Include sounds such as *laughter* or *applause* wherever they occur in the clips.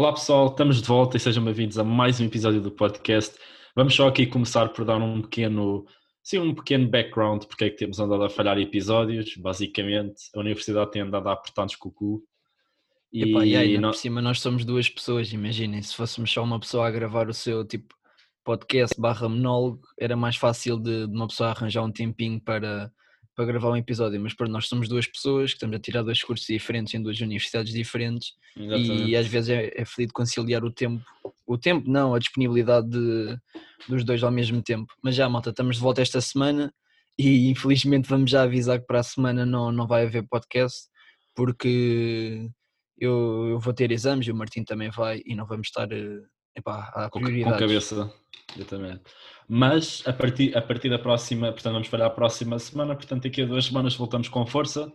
Olá pessoal, estamos de volta e sejam bem-vindos a mais um episódio do podcast. Vamos só aqui começar por dar um pequeno, sim, um pequeno background porque é que temos andado a falhar episódios. Basicamente, a universidade tem andado a apertar-nos com o cu. E, Epá, e aí, nós... por cima nós somos duas pessoas, imaginem, se fôssemos só uma pessoa a gravar o seu tipo podcast barra monólogo, era mais fácil de, de uma pessoa arranjar um tempinho para para gravar um episódio, mas para nós somos duas pessoas que estamos a tirar dois cursos diferentes em duas universidades diferentes Exatamente. e às vezes é, é feliz conciliar o tempo, o tempo não, a disponibilidade de, dos dois ao mesmo tempo. Mas já, malta, estamos de volta esta semana e infelizmente vamos já avisar que para a semana não, não vai haver podcast porque eu, eu vou ter exames e o Martim também vai e não vamos estar eh, epá, à prioridade. Com cabeça, exatamente. Mas a partir, a partir da próxima, portanto, vamos para a próxima semana, portanto, daqui a duas semanas voltamos com força.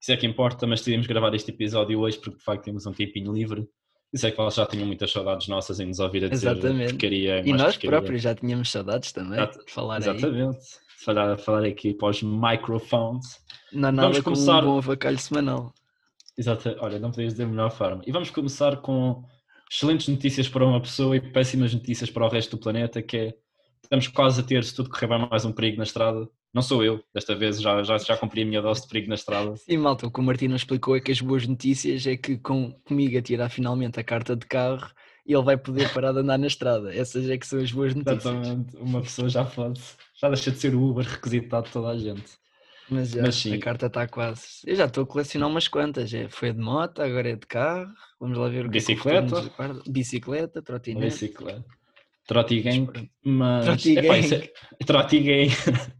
Isso é que importa, mas decidimos gravar este episódio hoje porque de facto temos um tempinho livre. Isso é que elas já tinham muitas saudades nossas em nos ouvir a dizer Exatamente. porcaria. E nós porcaria. próprios já tínhamos saudades também de falar Exatamente. Aí. Falar, falar aqui para os microphones. Não há nada vamos começar... um bom avacalho semanal. Exato, olha, não podias dizer melhor forma. E vamos começar com excelentes notícias para uma pessoa e péssimas notícias para o resto do planeta, que é estamos quase a ter, se tudo correr bem, mais um perigo na estrada. Não sou eu, desta vez já, já, já cumpri a minha dose de perigo na estrada. Sim, malta, o que o Martino explicou é que as boas notícias é que com, comigo a tirar finalmente a carta de carro ele vai poder parar de andar na estrada. Essas é que são as boas notícias. Exatamente, uma pessoa já pode, já deixa de ser o Uber requisitado de toda a gente. Mas, já, Mas sim. a carta está quase. Eu já estou a colecionar umas quantas. É, foi de moto, agora é de carro. Vamos lá ver o que Bicicleta. É que Bicicleta, trotinete. Bicicleta. Mas. Trotigang. É,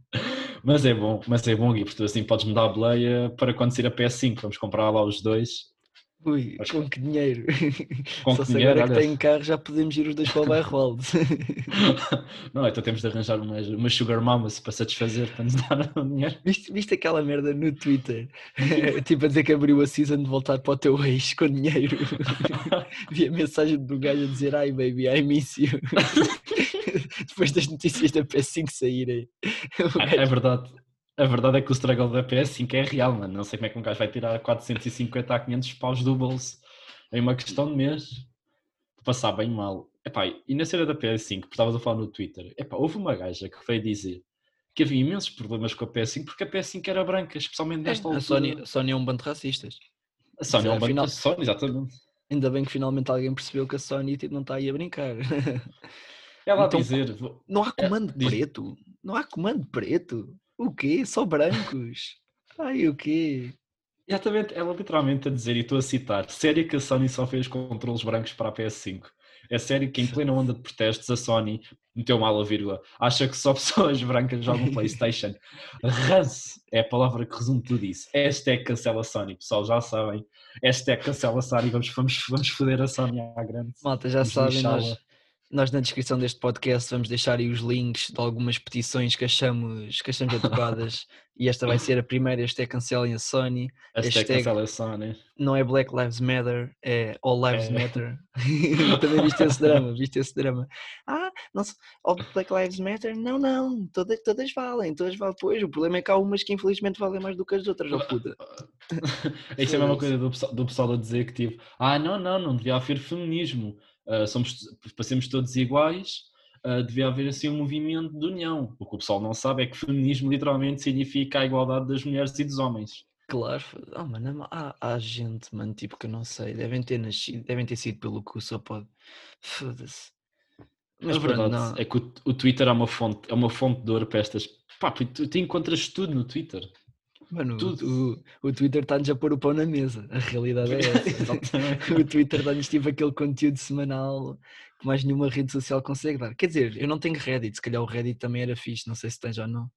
*laughs* mas é bom, mas é bom, Gui, porque tu assim podes mudar a boleia para quando sair a PS5. Vamos comprar lá os dois Ui, Mas, com que dinheiro? *laughs* Com Só que dinheiro, agora olha... que tem carro já podemos ir os dois para o bairro *laughs* Não, então temos de arranjar umas, umas sugar mamas para satisfazer, para nos *laughs* dar o dinheiro. Viste, viste aquela merda no Twitter? tipo a dizer que abriu a season de voltar para o teu ex com dinheiro. Vi a mensagem do gajo a dizer ai baby, I miss you. Depois das notícias da PS5 saírem. Gajo... É verdade. A verdade é que o struggle da PS5 é real, mano. Não sei como é que um gajo vai tirar 450 a 500 paus do bolso em uma questão de mês. Passar bem mal. Epá, e na cena da PS5, estavas a falar no Twitter, epá, houve uma gaja que veio dizer que havia imensos problemas com a PS5 porque a PS5 era branca, especialmente é, nesta é, altura. A Sony, a Sony é um bando de racistas. A Sony é, é um bando de Sony, exatamente. Ainda bem que finalmente alguém percebeu que a Sony tipo, não está aí a brincar. Ela então, a dizer... Não há comando é, preto. Diz... Não há comando preto. O quê? Só brancos? Ai, o quê? Exatamente, ela literalmente a dizer, e estou a citar, sério que a Sony só fez controles brancos para a PS5? É sério que em plena onda de protestos a Sony meteu mal a vírgula, acha que só *laughs* pessoas brancas jogam Playstation. Ranço é a palavra que resume tudo isso. Hashtag cancela Sony, pessoal, já sabem. Hashtag cancela Sony, vamos, vamos, vamos foder a Sony à grande. Malta, já sabem, nós, nós na descrição deste podcast vamos deixar aí os links de algumas petições que achamos, que achamos adequadas e esta vai ser a primeira, esta é Cancelem a Sony. Hashtag a Sony. Não é Black Lives Matter, é All Lives é. Matter. *laughs* Também viste esse drama, viste esse drama. Ah, não All Black Lives Matter? Não, não, todas, todas valem, todas valem. Pois, o problema é que há umas que infelizmente valem mais do que as outras, ó puta. *laughs* Isso é a mesma coisa do, do pessoal a dizer que tipo, ah, não, não, não devia haver feminismo uh, somos, passemos todos iguais, uh, devia haver assim um movimento de união. O que o pessoal não sabe é que feminismo literalmente significa a igualdade das mulheres e dos homens. Claro, oh, mano, há, há gente, mano, tipo que eu não sei, devem ter nascido, devem ter sido pelo cu, só pode. Foda-se. Mas a verdade não. é que o, o, Twitter é uma fonte, é uma fonte de ouro para estas. Pá, tu, tu encontras tudo no Twitter. Mano, o, o, Twitter está-nos a pôr o pão na mesa. A realidade é essa. *laughs* o Twitter dá-nos tipo aquele conteúdo semanal que mais nenhuma rede social consegue dar. Quer dizer, eu não tenho Reddit, se calhar o Reddit também era fixe, não sei se tens ou não.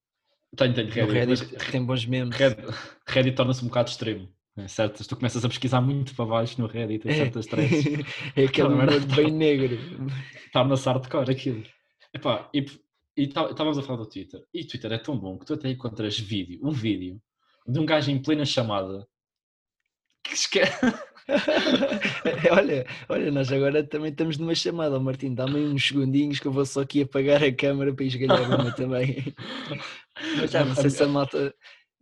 Tenho, tenho Reddit. O Reddit mas... tem bons memes. Reddit, Reddit torna-se um bocado extremo. É certo, tu começas a pesquisar muito para baixo no Reddit em é. certas threads. *laughs* é aquele humor bem negro. Torna-se hardcore aquilo. Epá, e estávamos a falar do Twitter. E o Twitter é tão bom que tu até encontras vídeo, um vídeo de um gajo em plena chamada que esquece. *laughs* olha, olha, nós agora também estamos numa chamada, Martim, dá-me uns segundinhos que eu vou só aqui apagar a câmera para esgalhar uma *laughs* também. Mas já não sei se a malta.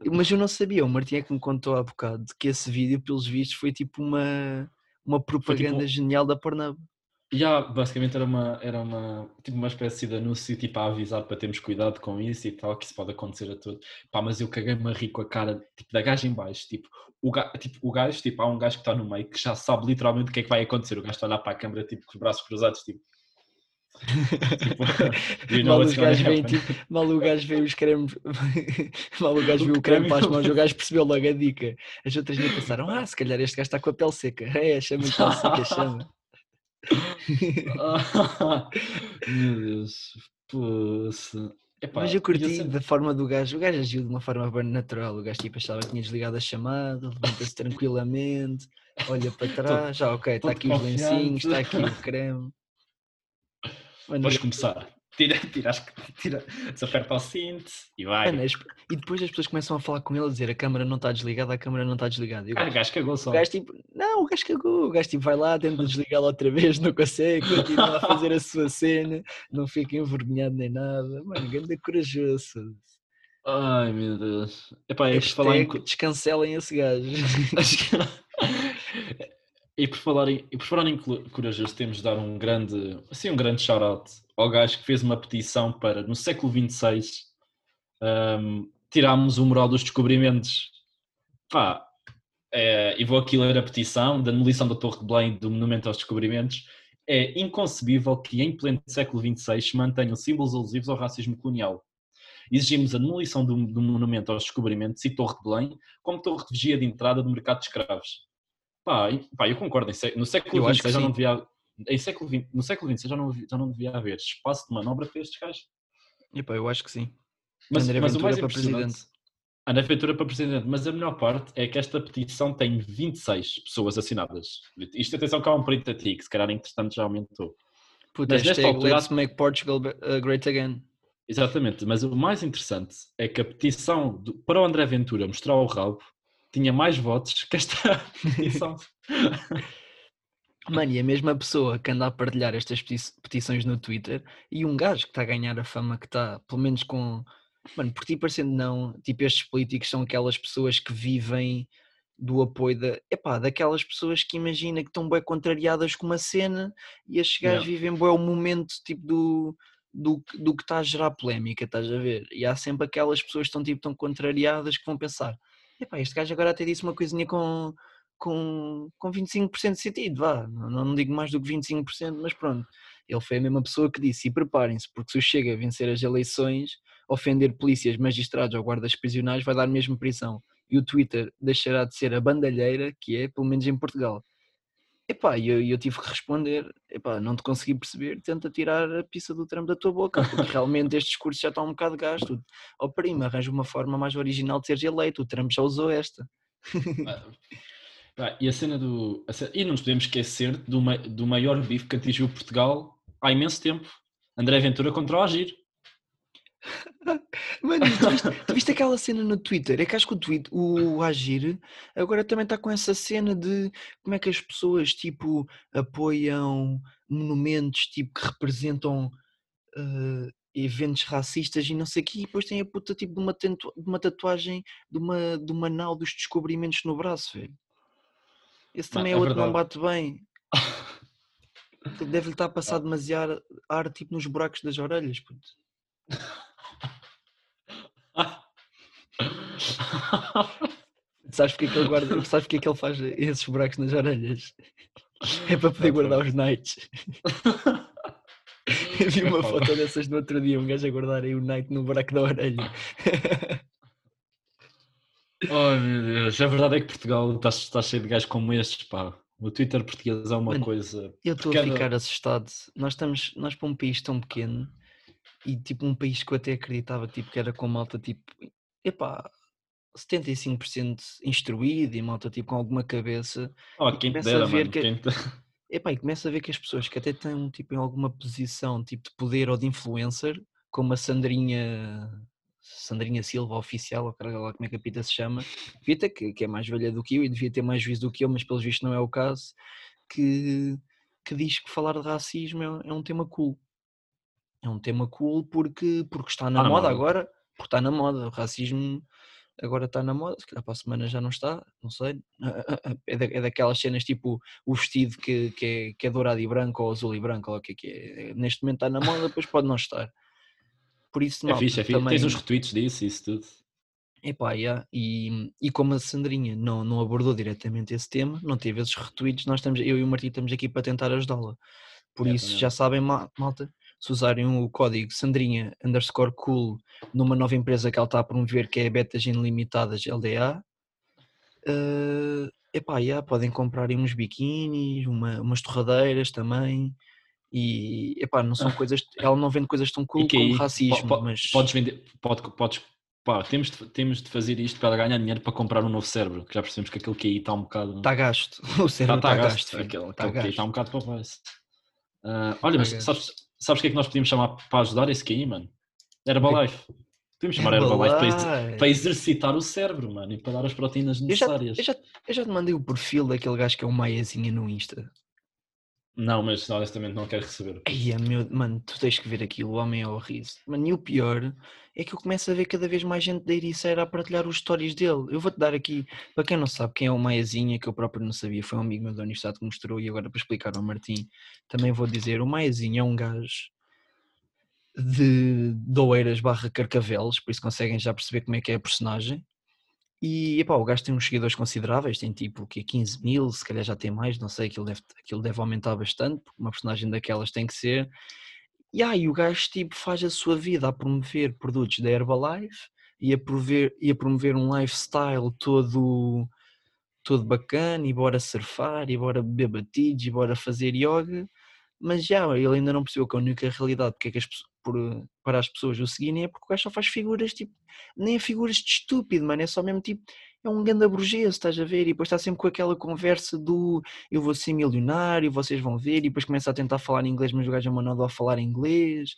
Mas eu não sabia, o Martim é que me contou há bocado que esse vídeo, pelos vistos, foi tipo uma, uma propaganda tipo, genial da Pornhub. Yeah, basicamente era uma, era uma, tipo uma espécie de anúncio tipo, a avisar para termos cuidado com isso e tal, que isso pode acontecer a todos. Pá, mas eu caguei-me a rir com a cara tipo, da gaja em baixo. Tipo o, gajo, tipo, o gajo, tipo, há um gajo que está no meio que já sabe literalmente o que é que vai acontecer. O gajo está a olhar para a câmera tipo, com os braços cruzados, tipo. tipo *laughs* mal, os gajos veem, tipo, mal o gajo vê os cremes, *laughs* mal o gajo viu o creme para as mãos, o *laughs* gajo percebeu logo a dica. As outras nem pensaram, ah, se calhar este gajo está com a pele seca. É, chama a pele seca, chama. *laughs* Meu Deus, poça. Epá, Mas eu curti sempre... da forma do gajo. O gajo agiu de uma forma bem natural. O gajo tipo achava que tinha desligado a chamada, levanta-se *laughs* tranquilamente, olha para trás, já ok, está aqui os lencinhos, está aqui o creme. Vamos começar tira, tira, tira, desaperta o cinto e vai. Mano, e depois as pessoas começam a falar com ele a dizer a câmera não está desligada, a câmera não está desligada. E o, ah, o gajo cagou só. O gajo tipo, não, o gajo cagou, o gajo tipo vai lá, tenta desligá-la outra vez, não consegue, continua a fazer a sua cena, não fica envergonhado nem nada. Mano, grande corajoso. Ai meu Deus. Epá, é falar em... Descancelem esse gajo. *laughs* E por falar em, e por falar em corajoso, temos de dar um grande, assim, um grande shout-out ao gajo que fez uma petição para, no século XXVI, um, tirarmos o moral dos descobrimentos. Pá, é, e vou aqui ler a petição da demolição da Torre de Belém do Monumento aos Descobrimentos. É inconcebível que em pleno século XXVI se mantenham símbolos alusivos ao racismo colonial. Exigimos a demolição do, do Monumento aos Descobrimentos e Torre de Belém como torre de vigia de entrada do mercado de escravos Pá, pá eu concordo. No século XX já não devia. Em século 20, no século XX já não, já não devia haver espaço de manobra para estes gajos. Epá, eu acho que sim. Mas, André mas mais para presidente. André Ventura para presidente. Mas a melhor parte é que esta petição tem 26 pessoas assinadas. Isto, atenção, que há um print a ti, que se calhar entretanto já aumentou. Puta, mas nesta altura, let's make Portugal uh, great again. Exatamente, mas o mais interessante é que a petição do, para o André Ventura mostrar o rabo tinha mais votos que esta *laughs* petição. Mano, e a mesma pessoa que anda a partilhar estas petições no Twitter e um gajo que está a ganhar a fama que está, pelo menos com. Mano, por ti parecendo não, tipo, estes políticos são aquelas pessoas que vivem do apoio da, epá, daquelas pessoas que imagina que estão bem contrariadas com uma cena e estes gajos yeah. vivem bem o momento tipo do, do, do que está a gerar polémica, estás a ver? E há sempre aquelas pessoas que estão tipo tão contrariadas que vão pensar, epá, este gajo agora até disse uma coisinha com, com, com 25% de sentido, vá, não, não digo mais do que 25%, mas pronto. Ele foi a mesma pessoa que disse, e preparem-se, porque se o Chega a vencer as eleições, ofender polícias, magistrados ou guardas prisionais vai dar mesmo prisão. E o Twitter deixará de ser a bandalheira que é, pelo menos em Portugal. Epá, e eu, eu tive que responder, epá, não te consegui perceber, tenta tirar a pizza do trampo da tua boca, porque realmente este discurso já está um bocado gasto. Ó oh, prima, arranja uma forma mais original de seres eleito, o Trump já usou esta. Ah, e a cena do... A cena, e não nos podemos esquecer do, do maior bife que atingiu Portugal há imenso tempo. André Ventura contra o Agir. *laughs* Mano, tu viste, tu viste, aquela cena no Twitter? É que acho que o, tweet, o Agir agora também está com essa cena de como é que as pessoas tipo apoiam monumentos tipo que representam uh, eventos racistas e não sei o quê, e depois tem a puta tipo de uma, de uma tatuagem de uma, de uma nau dos descobrimentos no braço, velho. Esse também não, é, é outro que não bate bem. *laughs* Deve-lhe estar a passar demasiado ar tipo nos buracos das orelhas, puto. *laughs* Sabes porque é que ele guarda, sabes porque é que ele faz esses buracos nas orelhas? É para poder guardar os nights. *laughs* vi uma foto dessas no outro dia, um gajo a guardar aí o night no buraco da orelha. *laughs* Oh meu Deus, a verdade é que Portugal está, está cheio de gajos como estes, pá. O Twitter português é uma Mano, coisa. Eu estou a ficar assustado. Nós estamos, nós para um país tão pequeno e tipo um país que eu até acreditava tipo, que era com malta tipo, epá, 75% instruído e malta tipo com alguma cabeça. Oh, quem começa dera, a ver mano, que... Quem... Epá, e começa a ver que as pessoas que até têm tipo, em alguma posição tipo, de poder ou de influencer, como a Sandrinha Sandrinha Silva, oficial, ou caralho lá como é que a Pita se chama, Pita, que, que é mais velha do que eu e devia ter mais juízo do que eu, mas pelos vistos não é o caso, que, que diz que falar de racismo é, é um tema cool. É um tema cool porque, porque está na ah, moda não. agora, porque está na moda. O racismo agora está na moda, se calhar para a semana já não está, não sei. É, da, é daquelas cenas tipo o vestido que, que, é, que é dourado e branco ou azul e branco, ou o que é que é. Neste momento está na moda, depois pode não estar. Por isso, não. É fixe, é fixe. Também... Tens uns retweets disso, isso tudo. Epá, yeah. e, e como a Sandrinha não, não abordou diretamente esse tema, não teve esses retweets, nós estamos, eu e o Martim estamos aqui para tentar ajudá-la. Por é, isso, também. já sabem, malta, se usarem o código Sandrinha underscore cool numa nova empresa que ela está a promover, que é Betas Ilimitadas LDA, uh, epá, yeah, podem comprar uns biquínis, uma, umas torradeiras também. E epá, não são coisas, ela não vende coisas tão cool como racismo, mas podes vender, pode, podes pá, temos de, temos de fazer isto para ganhar dinheiro para comprar um novo cérebro, que já percebemos que aquele que aí está um bocado. Está gasto. O cérebro está, está, gasto. gasto aquele, gasto. está um bocado para o uh, Olha, mas sabes, sabes o que é que nós podíamos chamar para ajudar esse KI, mano? Herbalife. Podíamos chamar Herbalife, Herbalife para, para, exercitar o cérebro, mano, e para dar as proteínas necessárias. Eu já, eu já, eu já te mandei o perfil daquele gajo que é o Maiazinha no Insta. Não, mas honestamente não quero receber. Ai, meu, mano, tu tens que ver aquilo, o homem é horrível. Mano, e o pior é que eu começo a ver cada vez mais gente da Ericeira a partilhar os stories dele. Eu vou-te dar aqui, para quem não sabe, quem é o Maiazinha, que eu próprio não sabia, foi um amigo meu da universidade que mostrou, e agora para explicar ao Martim, também vou dizer, o Maiazinha é um gajo de Doeiras barra Carcavelos, por isso conseguem já perceber como é que é a personagem. E epá, o gajo tem uns seguidores consideráveis, tem tipo que 15 mil, se calhar já tem mais, não sei, aquilo deve, aquilo deve aumentar bastante, porque uma personagem daquelas tem que ser. E aí o gajo tipo faz a sua vida a promover produtos da Herbalife e a promover, e a promover um lifestyle todo, todo bacana, e bora surfar, e bora beber batidos, e bora fazer yoga, mas já, ele ainda não percebeu que a única realidade porque é que as por, para as pessoas o seguirem é porque o gajo só faz figuras tipo, nem é figuras de estúpido, mano, é só mesmo tipo, é um ganda burguês, estás a ver? E depois está sempre com aquela conversa do eu vou ser milionário, vocês vão ver, e depois começa a tentar falar em inglês, mas o gajo é mandado a falar inglês.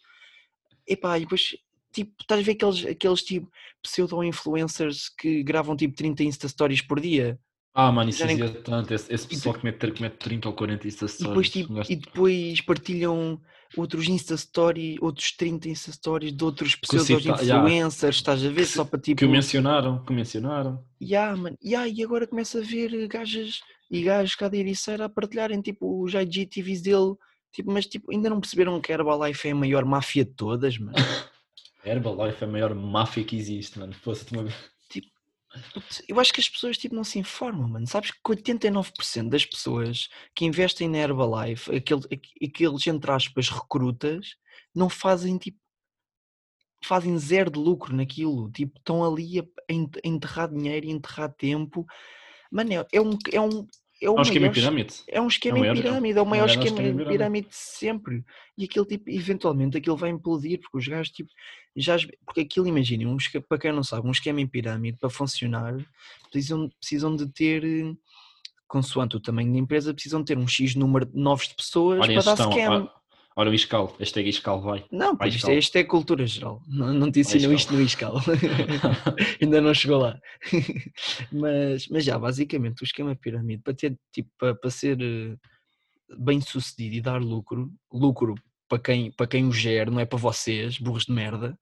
Epá, e depois tipo, estás a ver aqueles, aqueles tipo pseudo-influencers que gravam tipo 30 Insta Stories por dia? Ah, mano, isso dizia tanto. Esse, esse pessoal que mete, que mete 30 ou 40 Insta Stories. E depois, tipo, e depois partilham outros Insta Stories, outros 30 Insta Stories de outros pseudo-influencers, yeah. estás a ver? Que, só para tipo. Que mencionaram, que mencionaram. Yeah, man. Yeah, e agora começa a ver gajas e gajos cá da Ericeira a partilharem tipo os IGTVs dele. Tipo, mas tipo, ainda não perceberam que a Herbalife é a maior máfia de todas, mano. *laughs* Herbalife é a maior máfia que existe, mano. Fosse-te uma eu acho que as pessoas tipo, não se informam, mano. Sabes que 89% das pessoas que investem na Herbalife, aquele, aqueles entre aspas recrutas, não fazem tipo. fazem zero de lucro naquilo. Tipo, estão ali a, enterrar dinheiro e enterrar tempo. Mano, é, é um, é um, é, o é um esquema em pirâmide. É um esquema é em pirâmide, é o maior esquema, em pirâmide de sempre. E aquele tipo, eventualmente, aquilo vai implodir, porque os gajos, tipo, já. Porque aquilo, imaginem, um, para quem não sabe, um esquema em pirâmide, para funcionar, precisam, precisam de ter, consoante o tamanho da empresa, precisam ter um X número de novos de pessoas Olha, para dar scam. Ora, o ISCAL, hashtag ISCAL vai. Não, vai isto, é, isto é cultura geral. Não, não te ensinam isto no ISCAL. *laughs* Ainda não chegou lá. mas, mas já, basicamente, o esquema pirâmide, para, ter, tipo, para, para ser eh, bem sucedido e dar lucro, lucro para quem, para quem o gera, não é para vocês, burros de merda,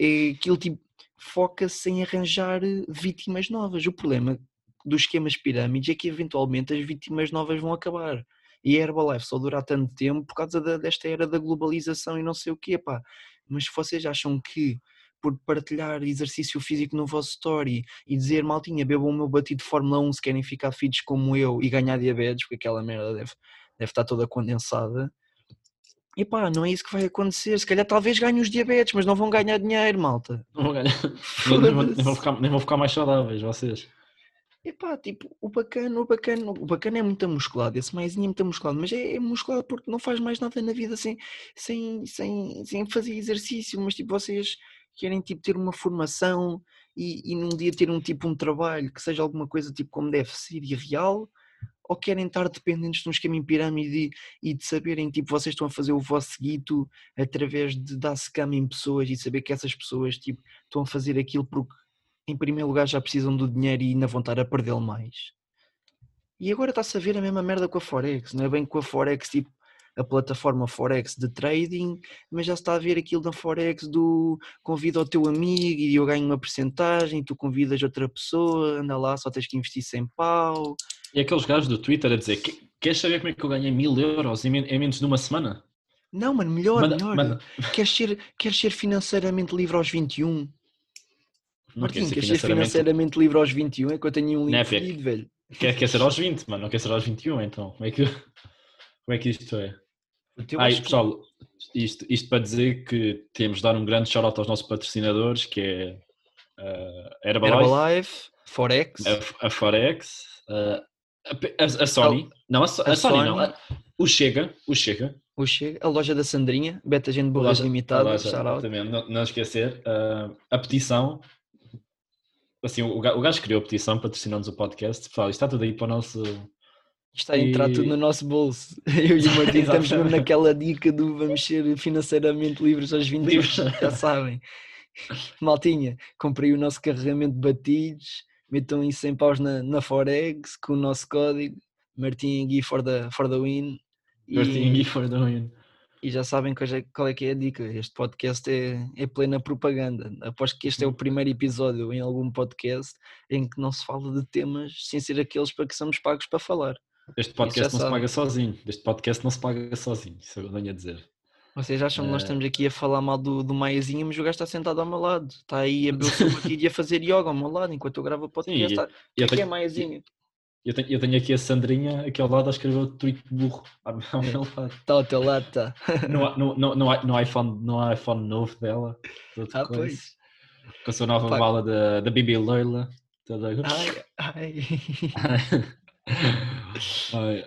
é que ele tipo, foca-se em arranjar eh, vítimas novas. O problema dos esquemas pirâmides é que eventualmente as vítimas novas vão acabar e a Herbalife só dura tanto tempo por causa da, desta era da globalização e não sei o quê, pá. Mas se vocês acham que por partilhar exercício físico no vosso story e dizer maltinha, bebam o meu batido de Fórmula 1 se querem ficar fits como eu e ganhar diabetes, porque aquela merda deve, deve estar toda condensada. E pá, não é isso que vai acontecer. Se calhar talvez ganhem os diabetes, mas não vão ganhar dinheiro, malta. Não vão ganhar. *laughs* nem, vão, nem, vão ficar, nem vão ficar mais saudáveis, vocês. Epá, tipo, o bacana, o bacana, o bacana é muito musculado, esse maisinho é muito musculado, mas é, é musculado porque não faz mais nada na vida sem, sem, sem, sem fazer exercício, mas tipo, vocês querem tipo ter uma formação e, e num dia ter um tipo um trabalho que seja alguma coisa tipo como deve ser e real, ou querem estar dependentes de um esquema em pirâmide e, e de saberem tipo vocês estão a fazer o vosso guito através de dar scam em pessoas e saber que essas pessoas tipo estão a fazer aquilo porque em primeiro lugar já precisam do dinheiro e ainda vão estar a perdê-lo mais. E agora está-se a ver a mesma merda com a Forex, não é bem com a Forex, tipo, a plataforma Forex de trading, mas já se está a ver aquilo da Forex do convida o teu amigo e eu ganho uma porcentagem, tu convidas outra pessoa, anda lá, só tens que investir 100 pau. E aqueles gajos do Twitter a dizer, queres saber como é que eu ganhei mil euros em menos de uma semana? Não, mano, melhor, manda, melhor. Manda. Queres, ser, queres ser financeiramente livre aos 21? Martim, quer ser queres ser financeiramente. livre aos 21? É que eu tenho um livro fedido, velho. Quer, quer ser aos 20, mano, não quer ser aos 21, então. Como é que, *laughs* como é que isto é? Ai, pessoal, isto, isto para dizer que temos de dar um grande shout-out aos nossos patrocinadores, que é uh, Herbalife, Herbalife Forex, a, a Forex, uh, a, a, Sony, não, a, a Sony, Sony, não, o Chega, o Chega, o Chega, a loja da Sandrinha, Beta Gente Borras Limitada, também, não, não esquecer, uh, a petição, assim, o, o gajo criou a petição patrocinando-nos o podcast, pessoal, isto está tudo aí para o nosso... Está a entrar e... tudo no nosso bolso. *laughs* Eu e o Martim estamos mesmo naquela dica do vamos ser financeiramente livres aos 20 livres. *laughs* já sabem. Maltinha, comprei o nosso carregamento de batidos, metam em 100 paus na, na Forex com o nosso código Martim Gui for the, for the win e, for the win. E já sabem é, qual é que é a dica. Este podcast é, é plena propaganda. Aposto que este é o primeiro episódio em algum podcast em que não se fala de temas sem ser aqueles para que somos pagos para falar. Este podcast não sabe. se paga sozinho. Este podcast não se paga sozinho. Isso eu venho a dizer. Vocês acham que nós eh, estamos aqui a falar mal do, do Maiazinho, mas o gajo está sentado ao meu lado. Está aí a beber o *laughs* e a fazer yoga ao meu lado enquanto eu gravo o podcast. Sim, está... O que é, é Maiazinho? Eu tenho, eu tenho aqui a Sandrinha aqui ao lado a escrever o tweet burro ao meu lado. Está ao teu lado, está. No, no, no, no, iPhone, no iPhone novo dela. Ah, coisa. pois. Com a sua nova Pá. bala da, da Bibi Leila. Toda... Ai, ai. *laughs* ai.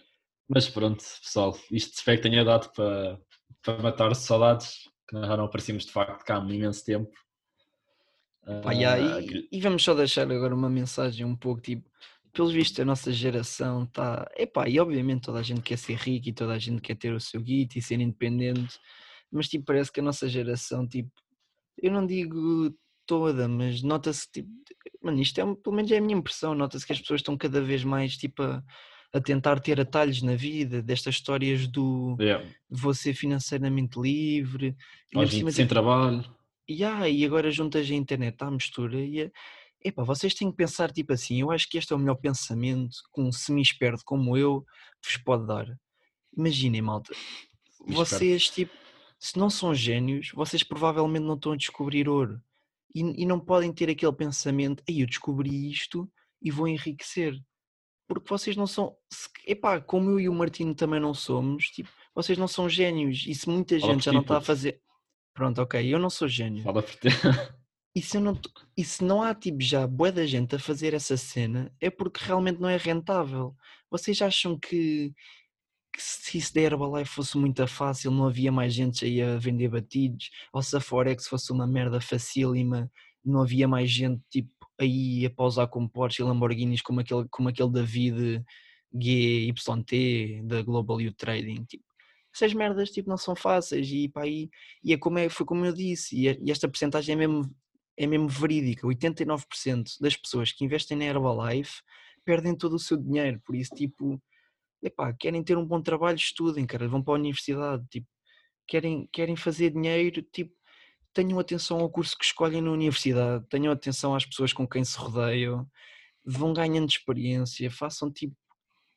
Mas pronto, pessoal, isto espero que tenha dado para, para matar saudades, que nós já não aparecemos de facto cá há um imenso tempo. Pá, e, e, e, vamos só deixar agora uma mensagem um pouco tipo pelos vistos, a nossa geração está. Epá, e obviamente toda a gente quer ser rico e toda a gente quer ter o seu guito e ser independente, mas tipo, parece que a nossa geração, tipo, eu não digo toda, mas nota-se, tipo, mano, isto é, pelo menos é a minha impressão, nota-se que as pessoas estão cada vez mais, tipo, a, a tentar ter atalhos na vida, destas histórias do yeah. vou ser financeiramente livre, e sem tipo, trabalho. Yeah, e agora juntas a internet à mistura e epá, vocês têm que pensar tipo assim, eu acho que este é o melhor pensamento que um semi-esperto como eu vos pode dar. Imaginem, malta, vocês tipo, se não são gênios, vocês provavelmente não estão a descobrir ouro. E, e não podem ter aquele pensamento, aí eu descobri isto e vou enriquecer. Porque vocês não são, epá, como eu e o Martino também não somos, tipo, vocês não são gênios. E se muita gente já não está a fazer. Pronto, ok, eu não sou gênio. Fala por ti. *laughs* E se, não, e se não há tipo já boa da gente a fazer essa cena, é porque realmente não é rentável. Vocês acham que, que se isso da Herbalife fosse muito fácil, não havia mais gente aí a vender batidos? Ou se a Forex fosse uma merda facílima, não havia mais gente tipo aí a pausar com Porsche e Lamborghinis como aquele, como aquele David GYT da Global U Trading? Tipo, essas merdas tipo, não são fáceis e, pá, e, e é como é, foi como eu disse, e, esta porcentagem é mesmo é mesmo verídica. 89% das pessoas que investem na Herbalife perdem todo o seu dinheiro. Por isso, tipo, epá, querem ter um bom trabalho, estudem, cara, vão para a universidade, tipo, querem, querem fazer dinheiro, tipo, tenham atenção ao curso que escolhem na universidade, tenham atenção às pessoas com quem se rodeiam, vão ganhando experiência, façam tipo,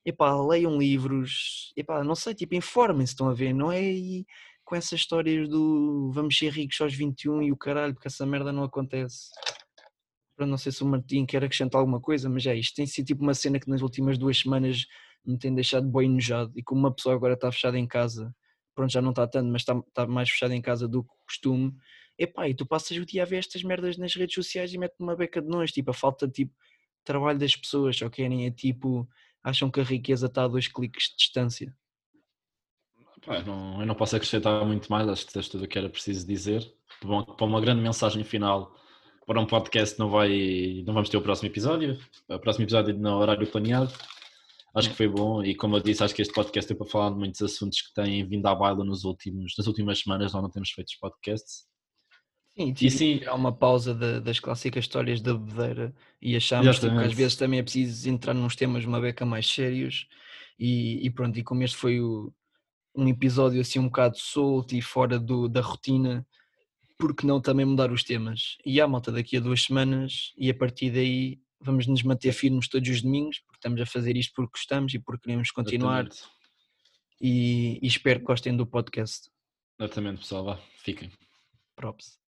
epá, leiam livros, epá, não sei, tipo, informem-se, estão a ver, não é aí com essas histórias do vamos ser ricos aos 21 e o caralho, porque essa merda não acontece. Para não sei se o Martim quer acrescentar alguma coisa, mas é isto. Tem sido tipo uma cena que nas últimas duas semanas me tem deixado bem enojado. E como uma pessoa agora está fechada em casa, pronto, já não está tanto, mas está, está mais fechada em casa do que costume. Epá, e tu passas o dia a ver estas merdas nas redes sociais e mete uma beca de nós, tipo, a falta tipo trabalho das pessoas, só querem é tipo, acham que a riqueza está a dois cliques de distância. Pá, não, eu não posso acrescentar muito mais, acho que disseste tudo o que era preciso dizer. Bom, para uma grande mensagem final, para um podcast não vai, não vamos ter o próximo episódio, o próximo episódio no horário planeado. Acho que foi bom e como eu disse, acho que este podcast é para falar de muitos assuntos que têm vindo à baila nos últimos, nas últimas semanas, nós não temos feito os podcasts. Sim, e sim, há uma pausa de, das clássicas histórias da bebedeira e achamos tipo, que às vezes também é preciso entrar nos temas uma beca mais sérios e, e pronto, e como este foi o, um episódio assim um bocado solto e fora do, da rotina, porque não também mudar os temas? E há malta daqui a duas semanas e a partir daí vamos nos manter firmes todos os domingos, porque estamos a fazer isto porque gostamos e porque queremos continuar. E, e, espero que gostem do podcast. Exatamente, pessoal. Vá, fiquem. Props.